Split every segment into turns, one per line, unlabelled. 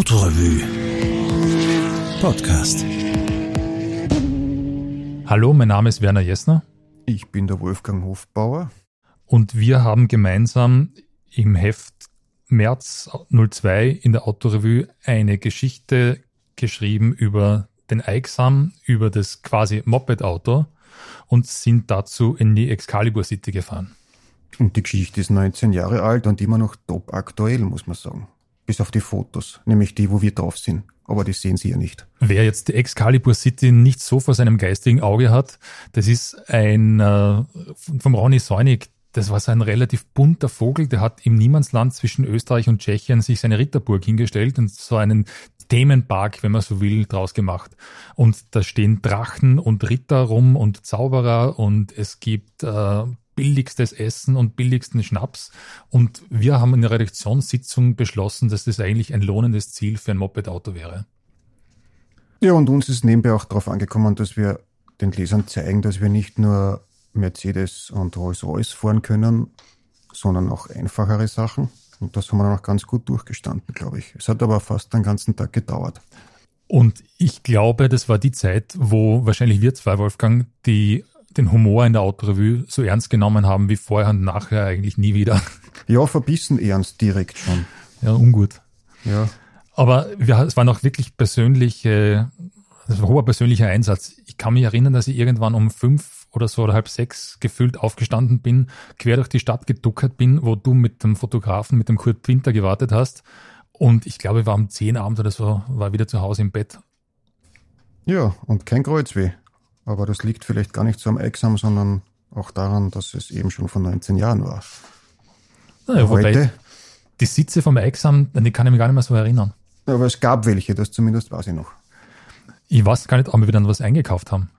Autorevue Podcast.
Hallo, mein Name ist Werner Jessner.
Ich bin der Wolfgang Hofbauer.
Und wir haben gemeinsam im Heft März 02 in der Autorevue eine Geschichte geschrieben über den Aixam, über das quasi Moped-Auto und sind dazu in die Excalibur City gefahren.
Und die Geschichte ist 19 Jahre alt und immer noch top aktuell, muss man sagen. Bis auf die Fotos, nämlich die, wo wir drauf sind. Aber die sehen Sie ja nicht.
Wer jetzt die Excalibur City nicht so vor seinem geistigen Auge hat, das ist ein äh, vom Ronny Säunig, das war so ein relativ bunter Vogel, der hat im Niemandsland zwischen Österreich und Tschechien sich seine Ritterburg hingestellt und so einen Themenpark, wenn man so will, draus gemacht. Und da stehen Drachen und Ritter rum und Zauberer und es gibt äh, billigstes Essen und billigsten Schnaps. Und wir haben in der Redaktionssitzung beschlossen, dass das eigentlich ein lohnendes Ziel für ein Moped-Auto wäre.
Ja, und uns ist nebenbei auch darauf angekommen, dass wir den Lesern zeigen, dass wir nicht nur Mercedes und Rolls-Royce fahren können, sondern auch einfachere Sachen. Und das haben wir dann auch ganz gut durchgestanden, glaube ich. Es hat aber fast den ganzen Tag gedauert.
Und ich glaube, das war die Zeit, wo wahrscheinlich wir zwei, Wolfgang, die den Humor in der Autorevue so ernst genommen haben wie vorher und nachher eigentlich nie wieder.
Ja, verbissen ernst direkt schon.
Ja, ungut.
Ja.
Aber wir, es war noch wirklich persönliche, das war hoher persönlicher Einsatz. Ich kann mich erinnern, dass ich irgendwann um fünf oder so oder halb sechs gefühlt aufgestanden bin, quer durch die Stadt geduckert bin, wo du mit dem Fotografen, mit dem Kurt Winter gewartet hast. Und ich glaube, ich war um zehn Abend oder so, war wieder zu Hause im Bett.
Ja, und kein Kreuzweh. Aber das liegt vielleicht gar nicht so am Examen, sondern auch daran, dass es eben schon vor 19 Jahren war.
Naja, Heute, die Sitze vom Examen, die kann ich mich gar nicht mehr so erinnern.
Aber es gab welche, das zumindest weiß ich noch.
Ich weiß gar nicht, ob wir wieder was eingekauft haben.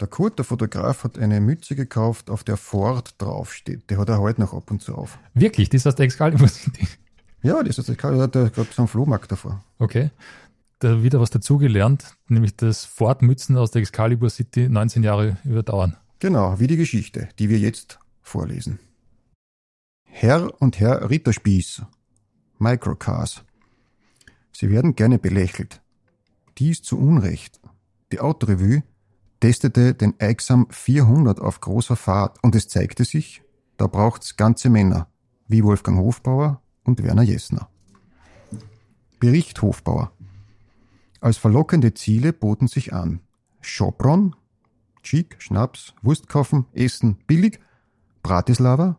Der Kurt, der Fotograf, hat eine Mütze gekauft, auf der Ford draufsteht. Die hat er heute noch ab und zu auf.
Wirklich? Das ist aus der Excalibur City?
Ja, das ist aus der Excalibur, der hat gerade so einen Flohmarkt davor.
Okay. Da wieder was dazugelernt, nämlich dass Ford-Mützen aus der Excalibur City 19 Jahre überdauern.
Genau, wie die Geschichte, die wir jetzt vorlesen. Herr und Herr Ritterspieß. Microcars. Sie werden gerne belächelt. Dies zu Unrecht. Die Autorevue testete den Aixam 400 auf großer Fahrt und es zeigte sich, da braucht's ganze Männer, wie Wolfgang Hofbauer und Werner Jessner. Bericht Hofbauer. Als verlockende Ziele boten sich an Schopron, Cheek, Schnaps, Wurst kaufen, Essen billig, Bratislava,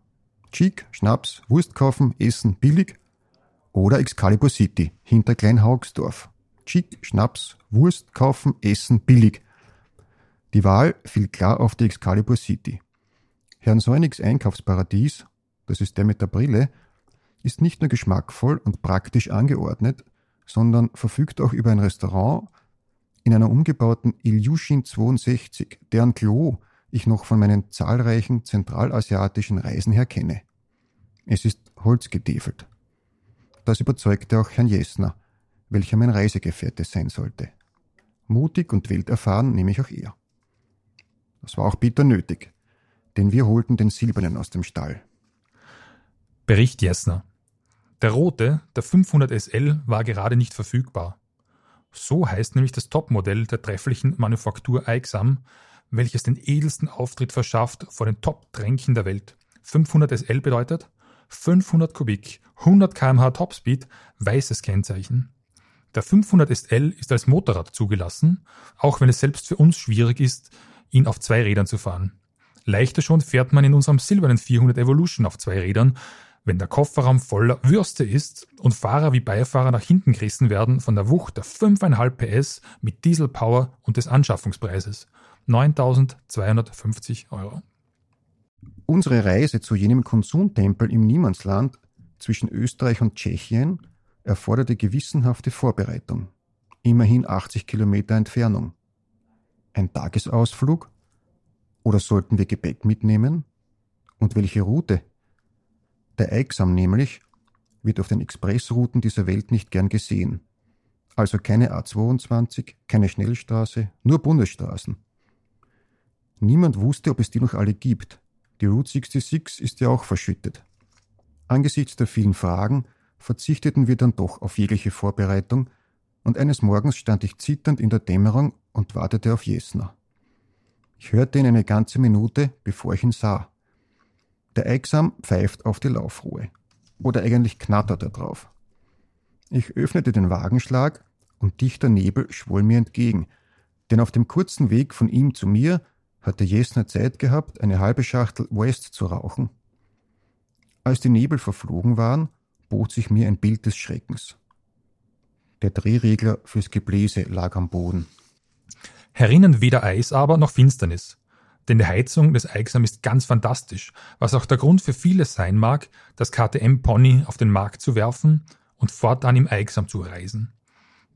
Cheek, Schnaps, Wurst kaufen, Essen billig oder Excalibur City hinter Kleinhaugsdorf. Cheek, Schnaps, Wurst kaufen, Essen billig – die Wahl fiel klar auf die Excalibur City. Herrn Säunigs Einkaufsparadies, das ist der mit der Brille, ist nicht nur geschmackvoll und praktisch angeordnet, sondern verfügt auch über ein Restaurant in einer umgebauten Ilyushin 62, deren Klo ich noch von meinen zahlreichen zentralasiatischen Reisen her kenne. Es ist holzgetäfelt. Das überzeugte auch Herrn Jessner, welcher mein Reisegefährte sein sollte. Mutig und welterfahren nehme ich auch er. Das war auch bitter nötig, denn wir holten den Silbernen aus dem Stall.
Bericht Jessner. Der rote, der 500 SL, war gerade nicht verfügbar. So heißt nämlich das Topmodell der trefflichen Manufaktur Aixam, welches den edelsten Auftritt verschafft vor den Top-Tränken der Welt. 500 SL bedeutet 500 Kubik, 100 kmh Topspeed, weißes Kennzeichen. Der 500 SL ist als Motorrad zugelassen, auch wenn es selbst für uns schwierig ist, ihn auf zwei Rädern zu fahren. Leichter schon fährt man in unserem silbernen 400 Evolution auf zwei Rädern, wenn der Kofferraum voller Würste ist und Fahrer wie Beifahrer nach hinten gerissen werden von der Wucht der 5,5 PS mit Dieselpower und des Anschaffungspreises 9.250 Euro.
Unsere Reise zu jenem Konsumtempel im Niemandsland zwischen Österreich und Tschechien erforderte gewissenhafte Vorbereitung. Immerhin 80 Kilometer Entfernung. Ein Tagesausflug? Oder sollten wir Gepäck mitnehmen? Und welche Route? Der Eiksam nämlich wird auf den Expressrouten dieser Welt nicht gern gesehen. Also keine A22, keine Schnellstraße, nur Bundesstraßen. Niemand wusste, ob es die noch alle gibt. Die Route 66 ist ja auch verschüttet. Angesichts der vielen Fragen verzichteten wir dann doch auf jegliche Vorbereitung, und eines Morgens stand ich zitternd in der Dämmerung und wartete auf Jesner. Ich hörte ihn eine ganze Minute, bevor ich ihn sah. Der Eigsam pfeift auf die Laufruhe. Oder eigentlich knattert er drauf. Ich öffnete den Wagenschlag und dichter Nebel schwoll mir entgegen, denn auf dem kurzen Weg von ihm zu mir hatte Jesner Zeit gehabt, eine halbe Schachtel West zu rauchen. Als die Nebel verflogen waren, bot sich mir ein Bild des Schreckens. Der Drehregler fürs Gebläse lag am Boden.
Herinnen weder Eis aber noch Finsternis. Denn die Heizung des Eigsam ist ganz fantastisch, was auch der Grund für vieles sein mag, das KTM-Pony auf den Markt zu werfen und fortan im Eigsam zu reisen.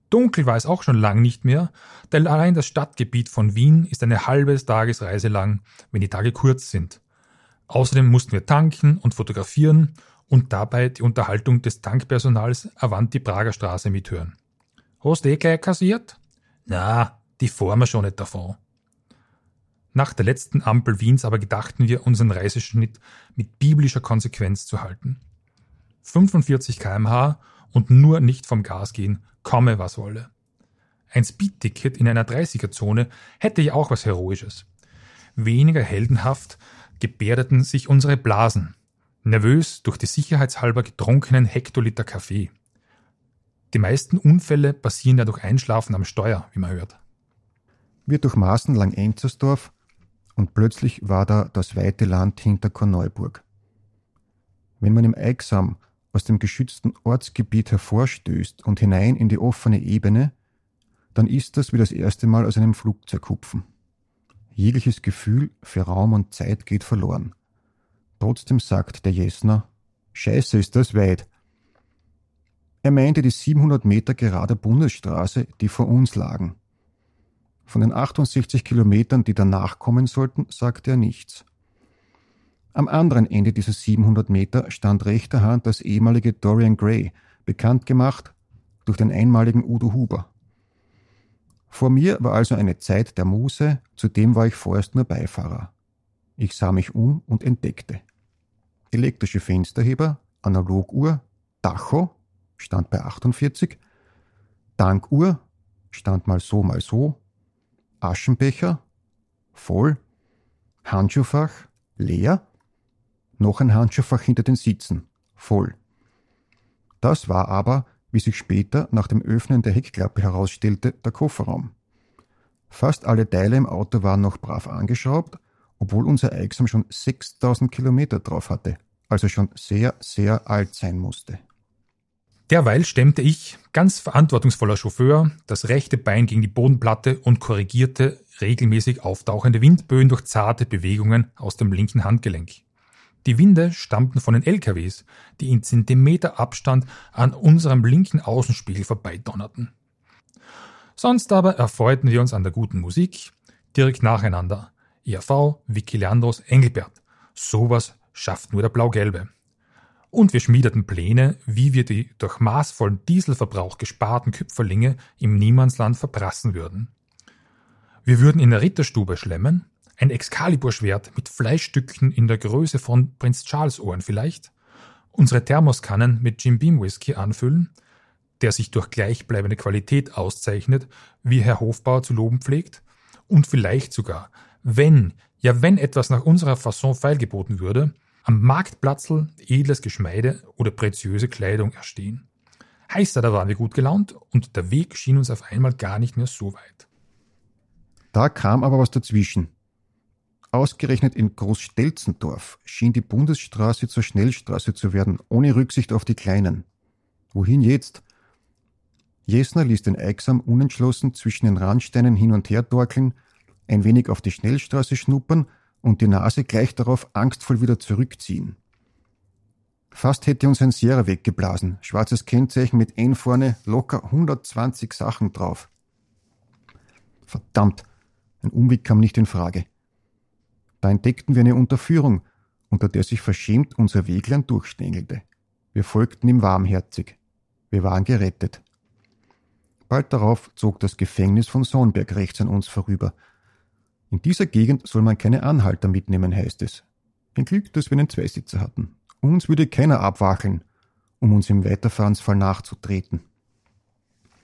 Dunkel war es auch schon lang nicht mehr, denn allein das Stadtgebiet von Wien ist eine halbe Tagesreise lang, wenn die Tage kurz sind. Außerdem mussten wir tanken und fotografieren und dabei die Unterhaltung des Tankpersonals avant die Prager Straße mithören. Hast du eh gleich kassiert? Na, die fahren schon nicht davon. Nach der letzten Ampel Wiens aber gedachten wir, unseren Reiseschnitt mit biblischer Konsequenz zu halten. 45 kmh und nur nicht vom Gas gehen, komme was wolle. Ein Speedticket in einer 30er-Zone hätte ja auch was Heroisches. Weniger heldenhaft gebärdeten sich unsere Blasen, nervös durch die sicherheitshalber getrunkenen Hektoliter Kaffee. Die meisten Unfälle passieren ja durch Einschlafen am Steuer, wie man hört.
Wir durchmaßen Lang-Enzersdorf und plötzlich war da das weite Land hinter Korneuburg. Wenn man im Eigsam aus dem geschützten Ortsgebiet hervorstößt und hinein in die offene Ebene, dann ist das wie das erste Mal aus einem Flugzeug hupfen. Jegliches Gefühl für Raum und Zeit geht verloren. Trotzdem sagt der Jesner, Scheiße ist das weit. Er meinte die 700 Meter gerade Bundesstraße, die vor uns lagen. Von den 68 Kilometern, die danach kommen sollten, sagte er nichts. Am anderen Ende dieser 700 Meter stand rechter Hand das ehemalige Dorian Gray, bekannt gemacht durch den einmaligen Udo Huber. Vor mir war also eine Zeit der Muße, zudem war ich vorerst nur Beifahrer. Ich sah mich um und entdeckte. Elektrische Fensterheber, Analoguhr, Tacho, stand bei 48, Dankuhr, stand mal so, mal so, Aschenbecher, voll, Handschuhfach, leer, noch ein Handschuhfach hinter den Sitzen, voll. Das war aber, wie sich später nach dem Öffnen der Heckklappe herausstellte, der Kofferraum. Fast alle Teile im Auto waren noch brav angeschraubt, obwohl unser Eichsam schon 6000 Kilometer drauf hatte, also schon sehr, sehr alt sein musste.
Derweil stemmte ich, ganz verantwortungsvoller Chauffeur, das rechte Bein gegen die Bodenplatte und korrigierte regelmäßig auftauchende Windböen durch zarte Bewegungen aus dem linken Handgelenk. Die Winde stammten von den LKWs, die in Zentimeter Abstand an unserem linken Außenspiegel vorbeidonnerten. Sonst aber erfreuten wir uns an der guten Musik, direkt nacheinander. IAV, Vicky Leandros, Engelbert. Sowas schafft nur der Blau-Gelbe. Und wir schmiedeten Pläne, wie wir die durch maßvollen Dieselverbrauch gesparten Küpferlinge im Niemandsland verprassen würden. Wir würden in der Ritterstube schlemmen, ein Excalibur-Schwert mit Fleischstücken in der Größe von Prinz Charles Ohren vielleicht, unsere Thermoskannen mit Jim Beam Whisky anfüllen, der sich durch gleichbleibende Qualität auszeichnet, wie Herr Hofbauer zu loben pflegt, und vielleicht sogar, wenn, ja wenn etwas nach unserer Fasson feilgeboten würde, am Marktplatzl edles Geschmeide oder preziöse Kleidung erstehen. Heißt da waren wir gut gelaunt und der Weg schien uns auf einmal gar nicht mehr so weit.
Da kam aber was dazwischen. Ausgerechnet in Großstelzendorf schien die Bundesstraße zur Schnellstraße zu werden, ohne Rücksicht auf die Kleinen. Wohin jetzt? Jesner ließ den Eigsam unentschlossen zwischen den Randsteinen hin und her torkeln, ein wenig auf die Schnellstraße schnuppern und die Nase gleich darauf angstvoll wieder zurückziehen. Fast hätte uns ein Sierra weggeblasen, schwarzes Kennzeichen mit N vorne, locker 120 Sachen drauf. Verdammt, ein Umweg kam nicht in Frage. Da entdeckten wir eine Unterführung, unter der sich verschämt unser Weglein durchstängelte. Wir folgten ihm warmherzig. Wir waren gerettet. Bald darauf zog das Gefängnis von Sohnberg rechts an uns vorüber. In dieser Gegend soll man keine Anhalter mitnehmen, heißt es. Ein Glück, dass wir einen Zweisitzer hatten. Uns würde keiner abwacheln. um uns im Weiterfahrensfall nachzutreten.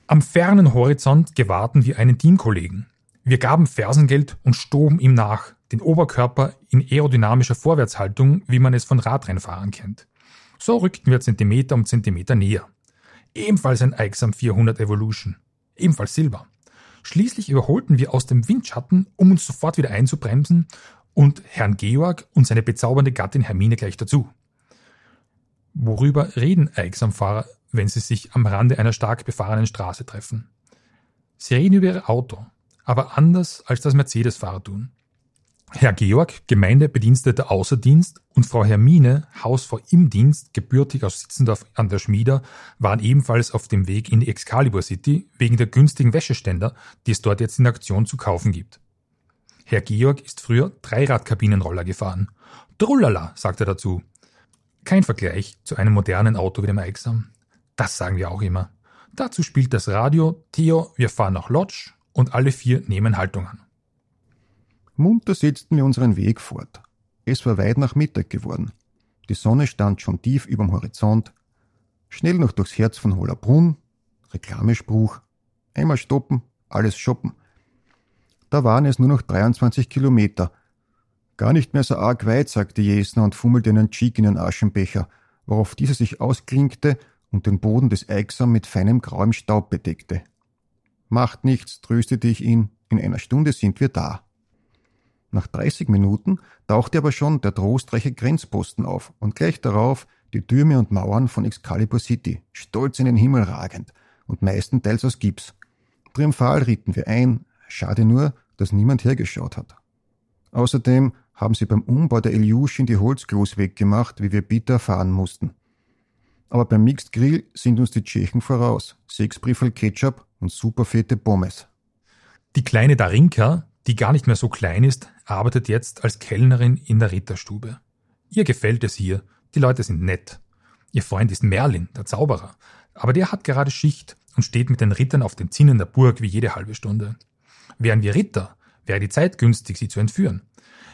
Am fernen Horizont gewahrten wir einen Teamkollegen. Wir gaben Fersengeld und stoben ihm nach, den Oberkörper in aerodynamischer Vorwärtshaltung, wie man es von Radrennfahrern kennt. So rückten wir Zentimeter um Zentimeter näher. Ebenfalls ein Aixam 400 Evolution. Ebenfalls Silber. Schließlich überholten wir aus dem Windschatten, um uns sofort wieder einzubremsen und Herrn Georg und seine bezaubernde Gattin Hermine gleich dazu. Worüber reden Aixam-Fahrer, wenn sie sich am Rande einer stark befahrenen Straße treffen? Sie reden über ihr Auto, aber anders als das Mercedes-Fahrer tun. Herr Georg, Gemeindebediensteter Außerdienst und Frau Hermine, Hausfrau im Dienst, gebürtig aus Sitzendorf an der Schmieder, waren ebenfalls auf dem Weg in die Excalibur City wegen der günstigen Wäscheständer, die es dort jetzt in Aktion zu kaufen gibt. Herr Georg ist früher Dreiradkabinenroller gefahren. Trullala, sagt er dazu. Kein Vergleich zu einem modernen Auto wie dem Aixam. Das sagen wir auch immer. Dazu spielt das Radio Theo, wir fahren nach Lodge und alle vier nehmen Haltung an.
Munter setzten wir unseren Weg fort. Es war weit nach Mittag geworden. Die Sonne stand schon tief überm Horizont. Schnell noch durchs Herz von Hollerbrunn. Reklamespruch. Einmal stoppen, alles shoppen. Da waren es nur noch 23 Kilometer. Gar nicht mehr so arg weit, sagte Jesner und fummelte einen Cheek in den Aschenbecher, worauf dieser sich ausklinkte und den Boden des Eichsam mit feinem grauem Staub bedeckte. Macht nichts, tröstete ich ihn, in einer Stunde sind wir da. Nach 30 Minuten tauchte aber schon der trostreiche Grenzposten auf und gleich darauf die Türme und Mauern von Excalibur City, stolz in den Himmel ragend und meistenteils aus Gips. Triumphal ritten wir ein, schade nur, dass niemand hergeschaut hat. Außerdem haben sie beim Umbau der Ilyushin die Holzklos weggemacht, wie wir bitter erfahren mussten. Aber beim Mixed Grill sind uns die Tschechen voraus. Sechs Briefel Ketchup und superfette Pommes.
Die kleine Darinka, die gar nicht mehr so klein ist, arbeitet jetzt als Kellnerin in der Ritterstube. Ihr gefällt es hier, die Leute sind nett. Ihr Freund ist Merlin, der Zauberer, aber der hat gerade Schicht und steht mit den Rittern auf den Zinnen der Burg wie jede halbe Stunde. Wären wir Ritter, wäre die Zeit günstig, sie zu entführen.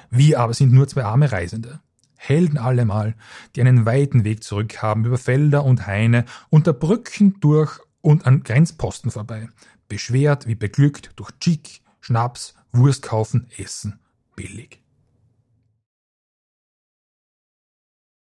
Wir aber sind nur zwei arme Reisende. Helden allemal, die einen weiten Weg zurück haben über Felder und Haine, unter Brücken durch und an Grenzposten vorbei, beschwert wie beglückt durch Chic, Schnaps, Wurst kaufen, essen, billig.